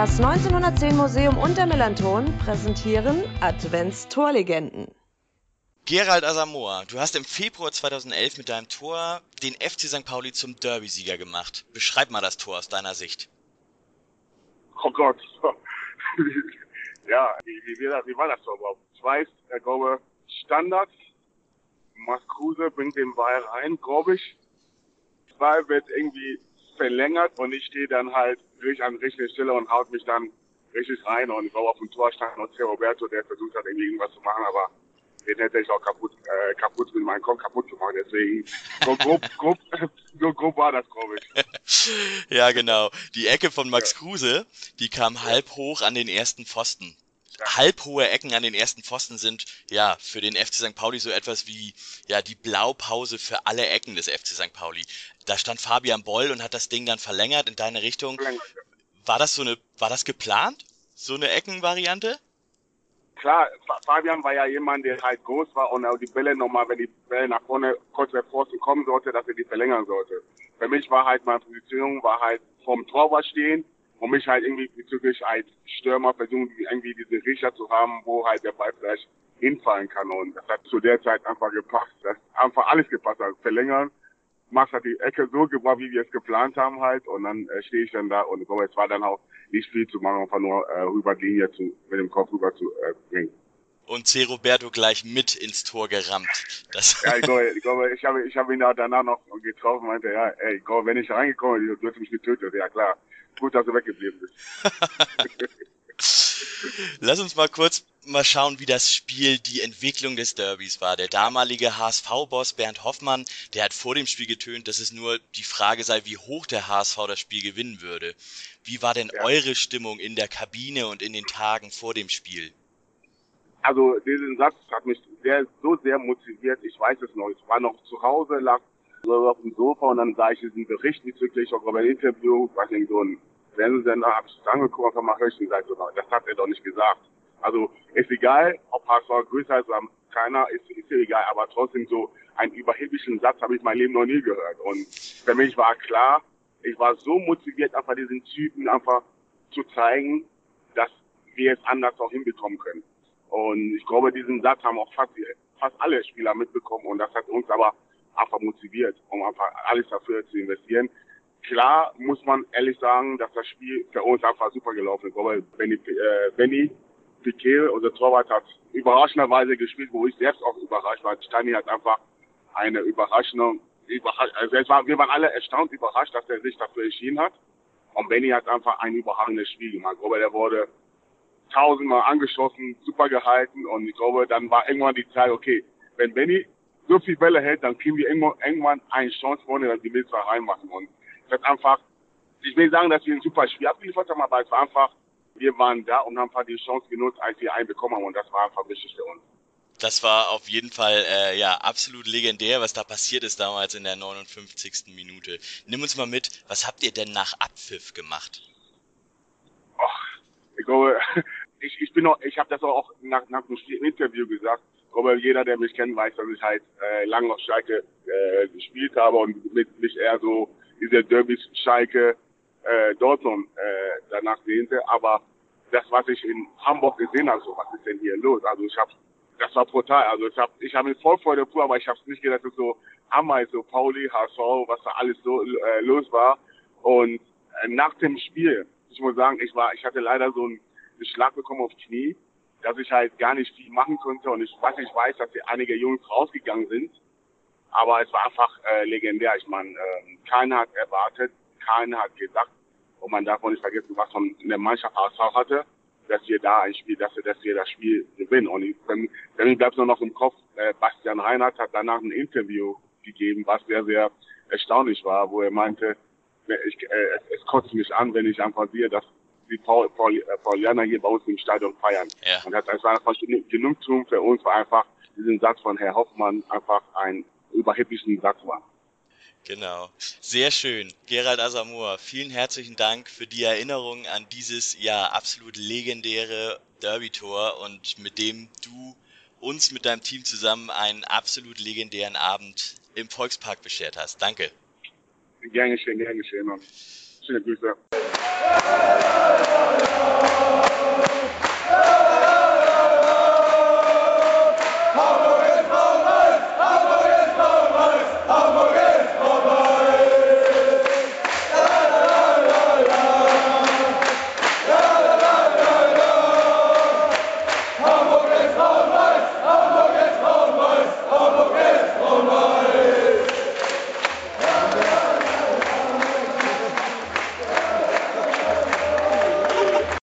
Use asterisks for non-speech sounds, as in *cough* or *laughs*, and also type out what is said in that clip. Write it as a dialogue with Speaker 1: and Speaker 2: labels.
Speaker 1: Das 1910 Museum und der Melanton präsentieren Advents-Torlegenden.
Speaker 2: Gerald Asamoah, du hast im Februar 2011 mit deinem Tor den FC St. Pauli zum Derby-Sieger gemacht. Beschreib mal das Tor aus deiner Sicht.
Speaker 3: Oh Gott. *laughs* ja, wie, wie, wie war das Tor überhaupt? Weiß, ich glaube, Standard. Max Kruse bringt den Ball rein, glaube ich. Der Ball wird irgendwie verlängert und ich stehe dann halt richtig an richtiger Stelle und haut mich dann richtig rein und ich auf dem Tor stand noch Roberto, der versucht hat, irgendwie irgendwas zu machen, aber den hätte ich auch kaputt, äh, kaputt mit meinem Kopf kaputt gemacht. Deswegen, so grob, *laughs* grob, so grob war das, glaube ich.
Speaker 2: ja, genau. Die Ecke von Max ja. Kruse, die kam halb hoch an den ersten Pfosten. Ja. Halbhohe Ecken an den ersten Pfosten sind ja für den FC St. Pauli so etwas wie ja die Blaupause für alle Ecken des FC St. Pauli. Da stand Fabian Boll und hat das Ding dann verlängert in deine Richtung. War das so eine, war das geplant? So eine Eckenvariante?
Speaker 3: klar, Fabian war ja jemand, der halt groß war und auch die Bälle nochmal, wenn die Bälle nach vorne kurz vor Pfosten kommen sollte, dass er die verlängern sollte. Für mich war halt meine Position, war halt vom Torwart stehen und mich halt irgendwie bezüglich als Stürmer versuchen, irgendwie diese Riecher zu haben, wo halt der Ball vielleicht hinfallen kann. Und das hat zu der Zeit einfach gepasst. Das hat einfach alles gepasst. Also verlängern, Max hat die Ecke so gebracht, wie wir es geplant haben halt. Und dann äh, stehe ich dann da und glaube, es war dann auch nicht viel zu machen, einfach nur äh, rüber Linie zu, mit dem Kopf rüber zu äh, bringen.
Speaker 2: Und C. Roberto gleich mit ins Tor gerammt. Das
Speaker 3: ja, ich glaube, ich, glaube, ich habe ich hab ihn danach noch getroffen und meinte, ja, ey, glaube, wenn ich reingekommen bin, du hättest mich getötet. Ja klar, gut, dass du weggeblieben bist. *laughs*
Speaker 2: Lass uns mal kurz mal schauen, wie das Spiel, die Entwicklung des Derbys war. Der damalige HSV-Boss Bernd Hoffmann, der hat vor dem Spiel getönt, dass es nur die Frage sei, wie hoch der HSV das Spiel gewinnen würde. Wie war denn ja. eure Stimmung in der Kabine und in den Tagen vor dem Spiel?
Speaker 3: Also diesen Satz hat mich sehr, so sehr motiviert. Ich weiß es noch. Ich war noch zu Hause, lag so auf dem Sofa und dann sah ich diesen Bericht bezüglich auch über ein Interview, was in so ein Fernsehsender, habe ich das angeguckt, einfach mal ich und so, das hat er doch nicht gesagt. Also ist egal, ob HSV größer ist oder keiner, ist, ist egal, aber trotzdem so einen überheblichen Satz habe ich mein Leben noch nie gehört. Und für mich war klar, ich war so motiviert, einfach diesen Typen einfach zu zeigen, dass wir es anders auch hinbekommen können. Und ich glaube, diesen Satz haben auch fast, fast alle Spieler mitbekommen und das hat uns aber einfach motiviert, um einfach alles dafür zu investieren. Klar muss man ehrlich sagen, dass das Spiel für uns einfach super gelaufen ist. Glaube, Benny, äh, Benny Piquet, unser Torwart, hat überraschenderweise gespielt, wo ich selbst auch überrascht war. Steini hat einfach eine Überraschung, also es war, wir waren alle erstaunt überrascht, dass er sich dafür entschieden hat. Und Benny hat einfach ein überragendes Spiel gemacht. Glaube, der wurde tausendmal angeschossen, super gehalten und ich glaube, dann war irgendwann die Zeit, okay, wenn Benny so viel Bälle hält, dann kriegen wir irgendwann eine Chance vorne, dass die Milzer reinmachen. Und es hat einfach, ich will sagen, dass wir ein super Spiel abgeliefert haben, aber es war einfach wir waren da und haben einfach die Chance genutzt, als wir einen bekommen haben und das war einfach wichtig für uns.
Speaker 2: Das war auf jeden Fall äh, ja absolut legendär, was da passiert ist damals in der 59. Minute. Nimm uns mal mit, was habt ihr denn nach Abpfiff gemacht?
Speaker 3: Och, ich glaube, *laughs* ich, ich bin noch, ich habe das auch nach, nach dem Interview gesagt. Glaube, jeder, der mich kennt, weiß, dass ich halt äh, lange auf Schalke äh, gespielt habe und mit mich eher so diese Derby Schalke äh, Dortmund äh, danach sehnte. Aber das, was ich in Hamburg gesehen habe, so was ist denn hier los? Also ich habe, das war brutal. Also ich habe, ich habe voll der pur, aber ich habe nicht gedacht, dass so Hammer ist, so Pauli, HSV, was da alles so äh, los war. Und äh, nach dem Spiel, ich muss sagen, ich war, ich hatte leider so einen Schlag bekommen auf Knie, dass ich halt gar nicht viel machen konnte. Und ich weiß, ich weiß, dass hier einige Jungs rausgegangen sind. Aber es war einfach äh, legendär. Ich meine, äh, keiner hat erwartet, keiner hat gedacht, und man darf auch nicht vergessen, was von der Mannschaft HSV hatte, dass wir da ein Spiel, dass wir, dass wir das Spiel gewinnen. Und ich, für mich bleibt nur noch im Kopf, äh, Bastian Reinhardt hat danach ein Interview gegeben, was sehr, sehr erstaunlich war, wo er meinte, ich, äh, es, es kotzt mich an, wenn ich einfach sehe, dass die Paul, Paul, äh, Paulianer hier bei uns im Stadion feiern. Ja. Und das, das war einfach Genugtuung für uns, war einfach diesen Satz von Herr Hoffmann einfach ein überheblichen Satz war.
Speaker 2: Genau. Sehr schön. Gerald Asamoah, vielen herzlichen Dank für die Erinnerung an dieses ja absolut legendäre Derby-Tor und mit dem du uns mit deinem Team zusammen einen absolut legendären Abend im Volkspark beschert hast. Danke.
Speaker 3: Gern geschehen, gern geschehen und schöne Grüße.